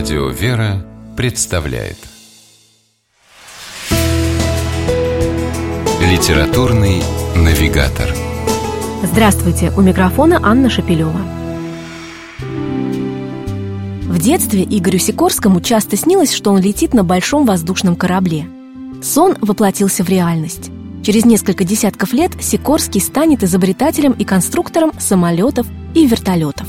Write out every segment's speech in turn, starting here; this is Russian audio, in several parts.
Радио «Вера» представляет Литературный навигатор Здравствуйте! У микрофона Анна Шапилева. В детстве Игорю Сикорскому часто снилось, что он летит на большом воздушном корабле. Сон воплотился в реальность. Через несколько десятков лет Сикорский станет изобретателем и конструктором самолетов и вертолетов.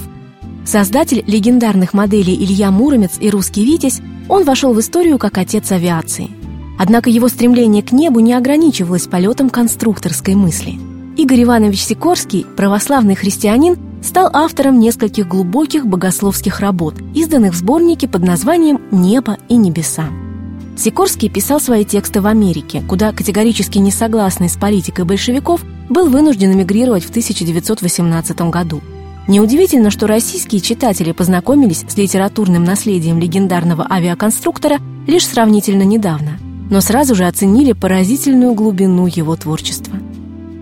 Создатель легендарных моделей Илья Муромец и русский «Витязь», он вошел в историю как отец авиации. Однако его стремление к небу не ограничивалось полетом конструкторской мысли. Игорь Иванович Сикорский, православный христианин, стал автором нескольких глубоких богословских работ, изданных в сборнике под названием «Небо и небеса». Сикорский писал свои тексты в Америке, куда категорически не согласный с политикой большевиков был вынужден эмигрировать в 1918 году. Неудивительно, что российские читатели познакомились с литературным наследием легендарного авиаконструктора лишь сравнительно недавно, но сразу же оценили поразительную глубину его творчества.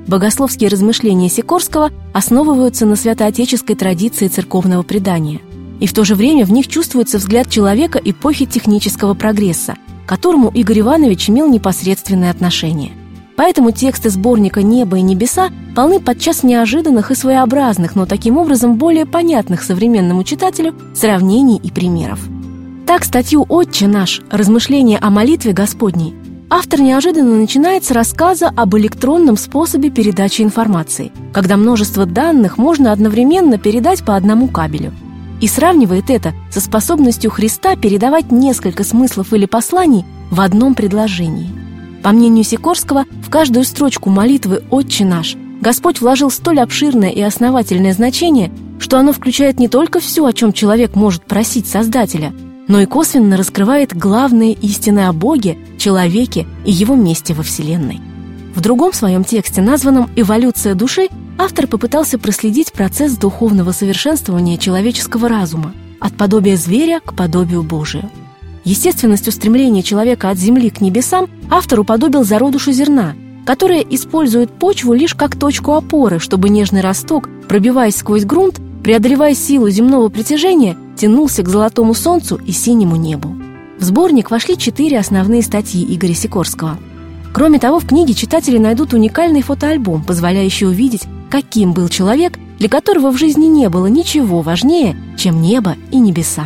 Богословские размышления Сикорского основываются на святоотеческой традиции церковного предания, и в то же время в них чувствуется взгляд человека эпохи технического прогресса, к которому Игорь Иванович имел непосредственное отношение. Поэтому тексты сборника «Небо и небеса» полны подчас неожиданных и своеобразных, но таким образом более понятных современному читателю сравнений и примеров. Так статью «Отче наш. Размышления о молитве Господней» автор неожиданно начинает с рассказа об электронном способе передачи информации, когда множество данных можно одновременно передать по одному кабелю. И сравнивает это со способностью Христа передавать несколько смыслов или посланий в одном предложении – по мнению Сикорского, в каждую строчку молитвы «Отче наш» Господь вложил столь обширное и основательное значение, что оно включает не только все, о чем человек может просить Создателя, но и косвенно раскрывает главные истины о Боге, человеке и его месте во Вселенной. В другом своем тексте, названном «Эволюция души», автор попытался проследить процесс духовного совершенствования человеческого разума от подобия зверя к подобию Божию. Естественностью стремления человека от земли к небесам автор уподобил зародушу зерна, которое использует почву лишь как точку опоры, чтобы нежный росток, пробиваясь сквозь грунт, преодолевая силу земного притяжения, тянулся к золотому солнцу и синему небу. В сборник вошли четыре основные статьи Игоря Сикорского. Кроме того, в книге читатели найдут уникальный фотоальбом, позволяющий увидеть, каким был человек, для которого в жизни не было ничего важнее, чем небо и небеса.